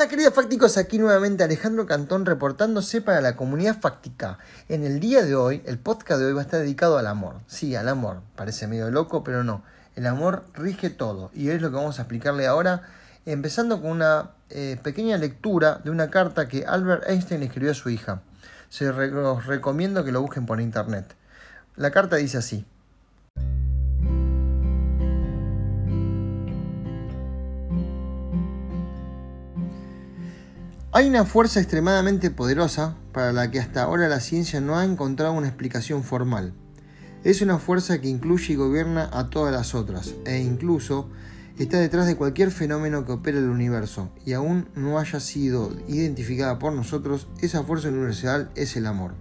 Hola queridos fácticos, aquí nuevamente Alejandro Cantón reportándose para la comunidad fáctica. En el día de hoy, el podcast de hoy va a estar dedicado al amor. Sí, al amor. Parece medio loco, pero no. El amor rige todo y es lo que vamos a explicarle ahora, empezando con una eh, pequeña lectura de una carta que Albert Einstein escribió a su hija. Se los recomiendo que lo busquen por internet. La carta dice así. Hay una fuerza extremadamente poderosa para la que hasta ahora la ciencia no ha encontrado una explicación formal. Es una fuerza que incluye y gobierna a todas las otras, e incluso está detrás de cualquier fenómeno que opera el universo, y aún no haya sido identificada por nosotros, esa fuerza universal es el amor.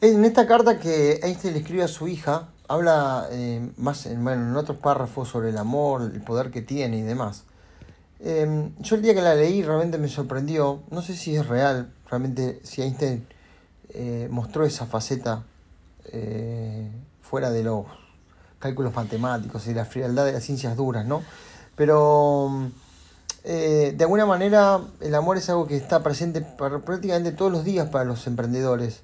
En esta carta que Einstein le escribe a su hija, habla eh, más en, bueno, en otros párrafos sobre el amor, el poder que tiene y demás. Em, yo el día que la leí realmente me sorprendió, no sé si es real, realmente si Einstein eh, mostró esa faceta eh, fuera de los cálculos matemáticos y la frialdad de las ciencias duras, ¿no? Pero de alguna manera el amor es algo que está presente prácticamente todos los días para los emprendedores.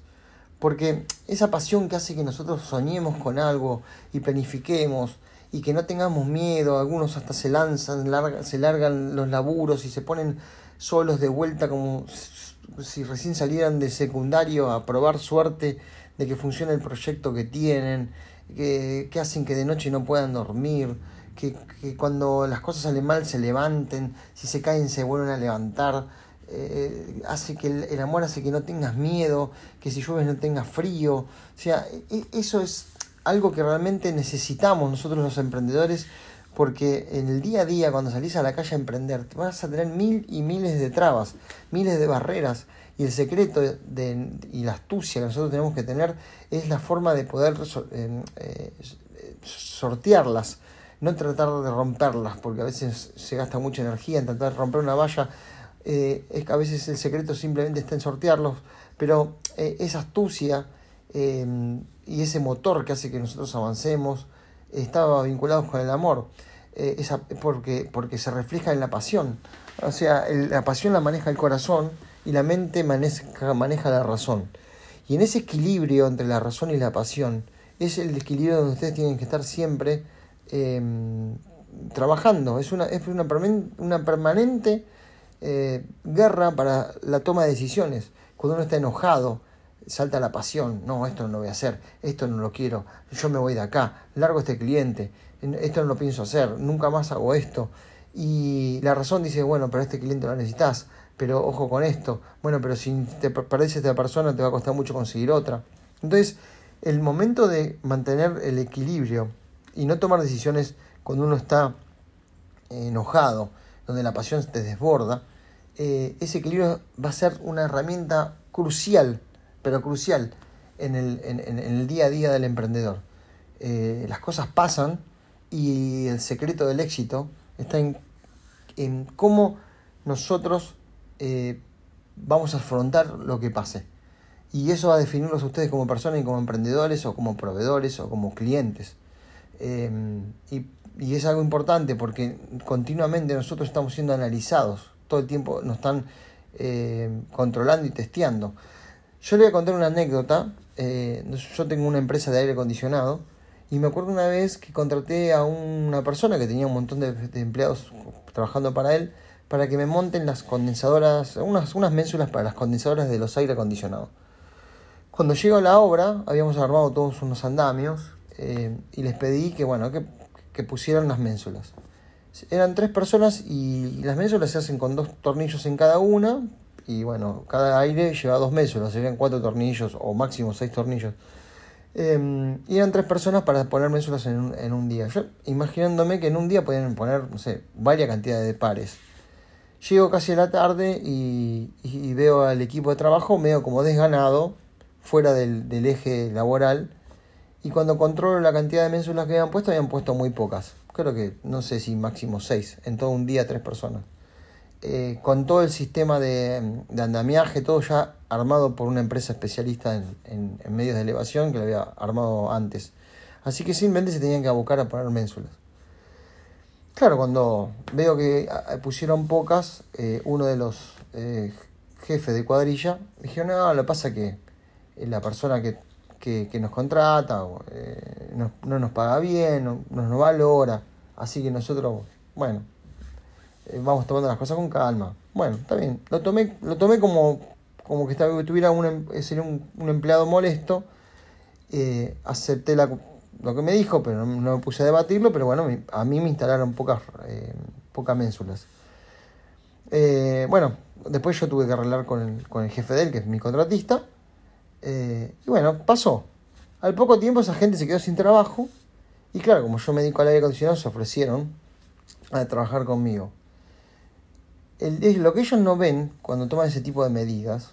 Porque esa pasión que hace que nosotros soñemos con algo y planifiquemos y que no tengamos miedo, algunos hasta se lanzan, se largan los laburos y se ponen solos de vuelta como si recién salieran de secundario a probar suerte de que funcione el proyecto que tienen, que, que hacen que de noche no puedan dormir, que, que cuando las cosas salen mal se levanten, si se caen se vuelven a levantar eh, hace que el, amor hace que no tengas miedo, que si llueves no tengas frío. O sea, e, eso es algo que realmente necesitamos nosotros los emprendedores porque en el día a día cuando salís a la calle a emprender vas a tener mil y miles de trabas, miles de barreras y el secreto de, y la astucia que nosotros tenemos que tener es la forma de poder eh, eh, sortearlas, no tratar de romperlas porque a veces se gasta mucha energía en tratar de romper una valla eh, es que a veces el secreto simplemente está en sortearlos, pero eh, esa astucia eh, y ese motor que hace que nosotros avancemos estaba vinculado con el amor, esa, porque, porque se refleja en la pasión. O sea, la pasión la maneja el corazón y la mente maneja, maneja la razón. Y en ese equilibrio entre la razón y la pasión, es el equilibrio donde ustedes tienen que estar siempre trabajando. Es una, es una, una permanente eh, guerra para la toma de decisiones. Cuando uno está enojado, salta la pasión. No, esto no lo voy a hacer, esto no lo quiero, yo me voy de acá, largo este cliente, esto no lo pienso hacer, nunca más hago esto. Y la razón dice, bueno, pero este cliente lo necesitas, pero ojo con esto, bueno, pero si te perdés esta persona te va a costar mucho conseguir otra. Entonces, el momento de mantener el equilibrio y no tomar decisiones cuando uno está enojado, donde la pasión te desborda, eh, ese equilibrio va a ser una herramienta crucial, pero crucial en el, día a día del emprendedor. Eh, las cosas pasan y el secreto del éxito está en, en cómo nosotros eh, vamos a afrontar lo que pase. Y eso va a definirlos a ustedes como personas y como emprendedores o como proveedores o como clientes. y y es algo importante porque continuamente nosotros estamos siendo analizados, todo el tiempo nos están eh, controlando y testeando. Yo le voy a contar una anécdota, eh, yo tengo una empresa de aire acondicionado y me acuerdo una vez que contraté a una persona que tenía un montón de, empleados trabajando para él para que me monten las condensadoras, unas, unas ménsulas para las condensadoras de los aire acondicionados. Cuando llegó la obra, habíamos armado todos unos andamios eh, y les pedí que, bueno, que que pusieran las ménsulas. Eran tres personas y las ménsulas se hacen con dos tornillos en cada una. Y bueno, cada aire lleva dos ménsulas, serían cuatro tornillos o máximo seis tornillos. Em, y eran tres personas para poner ménsulas en un, en un, día. Yo imaginándome que en un día podían poner, no sé, varias cantidades de pares. Llego casi a la tarde y, veo al equipo de trabajo medio como desganado, fuera del eje laboral y cuando controlo la cantidad de ménsulas que habían puesto, habían puesto muy pocas. Creo que no sé si máximo seis. En todo un día, tres personas. Eh, con todo el sistema de, andamiaje, todo ya armado por una empresa especialista en, medios de elevación que lo había armado antes. Así que simplemente se tenían que abocar a poner ménsulas. Claro, cuando veo que ah, pusieron pocas, eh, uno de los eh, jefes de cuadrilla dijo, no, lo que pasa que la persona que, nos contrata no, no, nos paga bien, no, nos valora, así que nosotros, bueno, vamos tomando las cosas con calma. Bueno, está bien, lo tomé, lo tomé como, como que tuviera un, em, sería un, empleado molesto, acepté la lo que me dijo, pero no, me puse a debatirlo, pero bueno, a mí me instalaron pocas, eh, pocas ménsulas. Eh, bueno, después yo tuve que arreglar con el, con el jefe de él, que es mi contratista, eh, y bueno, pasó. Al poco tiempo esa gente se quedó sin trabajo, y claro, como yo me dedico al aire acondicionado, se ofrecieron a trabajar conmigo. El, lo que ellos no ven cuando toman ese tipo de medidas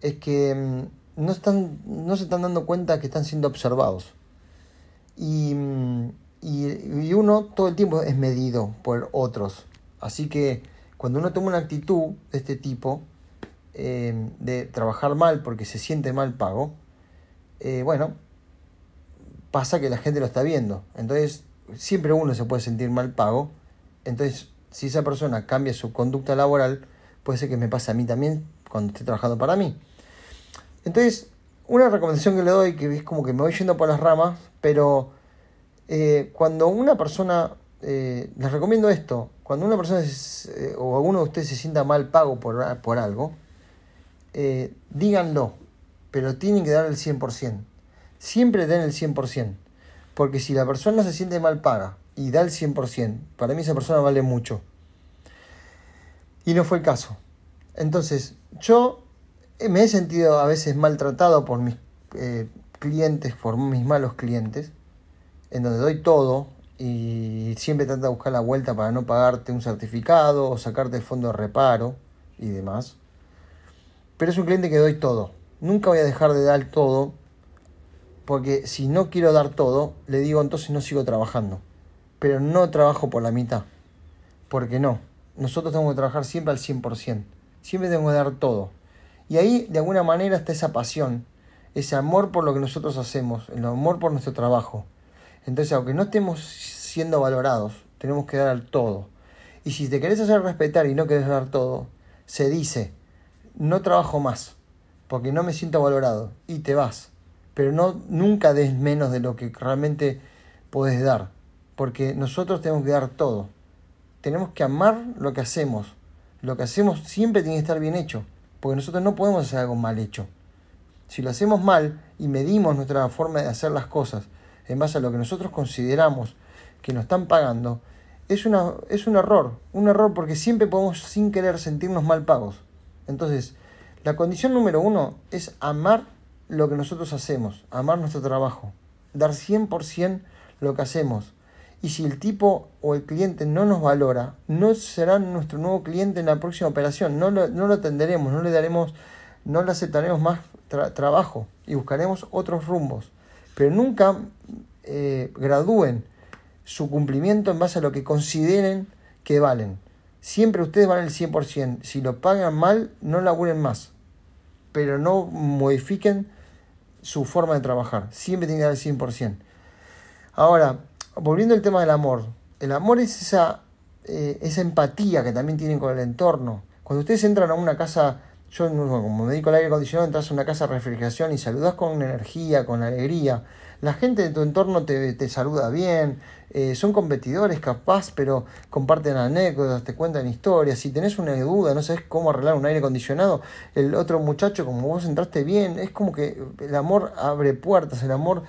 es que mm, no, están, no se están dando cuenta que están siendo observados. Y, y, uno todo el tiempo es medido por otros. Así que cuando uno toma una actitud de este tipo, eh, de trabajar mal porque se siente mal pago, eh, bueno, pasa que la gente lo está viendo. Entonces, siempre uno se puede sentir mal pago. Entonces, si esa persona cambia su conducta laboral, puede ser que me pase a mí también cuando esté trabajando para mí. Entonces, una recomendación que le doy, que es como que me voy yendo por las ramas, pero eh, cuando una persona, les recomiendo esto, cuando una persona o alguno de ustedes se sienta mal pago por, por algo, díganlo, pero tienen que dar el 100%. Siempre den el 100%, porque si la persona se siente mal paga y da el 100%, para mí esa persona vale mucho. Y no fue el caso. Entonces, yo me he sentido a veces maltratado por mis clientes, por mis malos clientes, en donde doy todo y siempre trata de buscar la vuelta para no pagarte un certificado o sacarte el fondo de reparo y demás. Pero es un cliente que doy todo. Nunca voy a dejar de dar todo porque si no quiero dar todo, le digo entonces no sigo trabajando. Pero no trabajo por la mitad. Porque no. Nosotros tenemos que trabajar siempre al 100%. Siempre tenemos que dar todo. Y ahí de alguna manera está esa pasión ese amor por lo que nosotros hacemos, el amor por nuestro trabajo. Entonces, aunque no estemos siendo valorados, tenemos que dar todo. Y si te querés hacer respetar y no querés dar todo, se dice, no trabajo más, porque no me siento valorado, y te vas. Pero no, nunca des menos de lo que realmente podés dar, porque nosotros tenemos que dar todo. Tenemos que amar lo que hacemos. Lo que hacemos siempre tiene que estar bien hecho, porque nosotros no podemos hacer algo mal hecho. Si lo hacemos mal y medimos nuestra forma de hacer las cosas en base a lo que nosotros consideramos que nos están pagando, es, una, es un error. Un error porque siempre podemos sin querer sentirnos mal pagos. Entonces, la condición número uno es amar lo que nosotros hacemos, amar nuestro trabajo, dar 100% lo que hacemos. Y si el tipo o el cliente no nos valora, no será nuestro nuevo cliente en la próxima operación. No lo, atenderemos, no le daremos, no le aceptaremos más trabajo y buscaremos otros rumbos. Pero nunca eh, gradúen su cumplimiento en base a lo que consideren que valen. Siempre ustedes valen el 100%. Si lo pagan mal, no laburen más. Pero no modifiquen su forma de trabajar. Siempre tienen que dar el 100%. Ahora, volviendo al tema del amor. El amor es esa, eh, esa empatía que también tienen con el entorno. Cuando ustedes entran a una casa yo, como me dedico al aire acondicionado, entras a una casa de refrigeración y saludas con energía, con alegría. La gente de tu entorno te, te saluda bien, eh, son competidores capaz, pero comparten anécdotas, te cuentan historias. Si tenés una duda, no sabes cómo arreglar un aire acondicionado, el otro muchacho, como vos entraste bien, es como que el amor abre puertas, el amor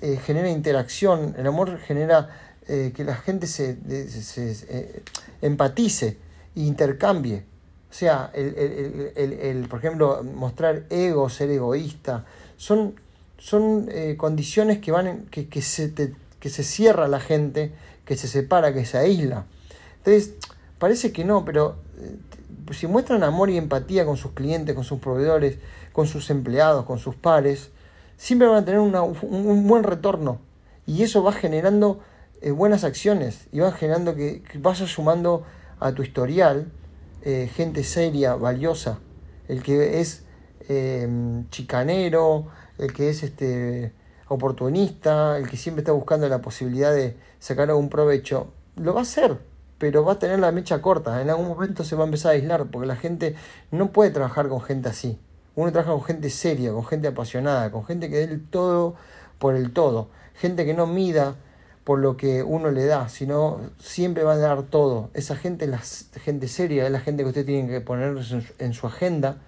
eh, genera interacción, el amor genera eh, que la gente se, se empatice e intercambie. O sea, el, el, el, el, por ejemplo, mostrar ego, ser egoísta, son, son eh, condiciones que, van que, que, se que se cierra la gente, que se separa, que se aísla. Entonces, parece que no, pero eh, si muestran amor y empatía con sus clientes, con sus proveedores, con sus empleados, con sus pares, siempre van a tener una, un, buen retorno. Y eso va generando eh, buenas acciones y va generando que, que vayas sumando a tu historial eh, gente seria, valiosa, el que es em, chicanero, el que es este, oportunista, el que siempre está buscando la posibilidad de sacar algún provecho, lo va a hacer. pero va a tener la mecha corta. En algún momento se va a empezar a aislar porque la gente no puede trabajar con gente así. Uno trabaja con gente seria, con gente apasionada, con gente que dé el todo por el todo. Gente que no mida por lo que uno le da, sino siempre va a dar todo. Esa gente la gente seria, es la gente que usted tiene que poner en su agenda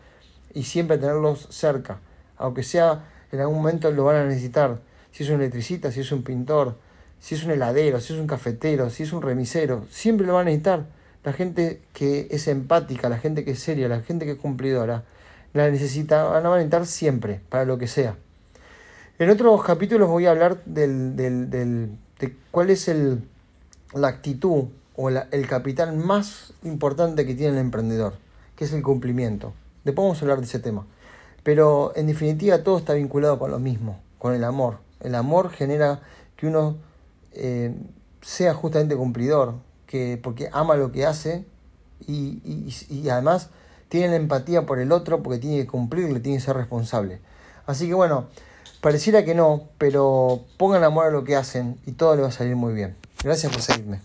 y siempre tenerlos cerca. Aunque sea en algún momento lo van a necesitar. Si es un electricista, si es un pintor, si es un heladero, si es un cafetero, si es un remisero, siempre lo van a necesitar. La gente que es empática, la gente que es seria, la gente que es cumplidora, la necesita, van a necesitar siempre, para lo que sea. En otros capítulos voy a hablar del, del de cuál es el, la actitud o el capital más importante que tiene el emprendedor, que es el cumplimiento. Después vamos a hablar de ese tema. Pero en definitiva todo está vinculado con lo mismo, con el amor. El amor genera que uno eh, sea justamente cumplidor, que, porque ama lo que hace y, y, además tiene la empatía por el otro porque tiene que cumplirle, tiene que ser responsable. Así que bueno, pareciera que no, pero pongan amor a lo que hacen y todo le va a salir muy bien. Gracias por seguirme.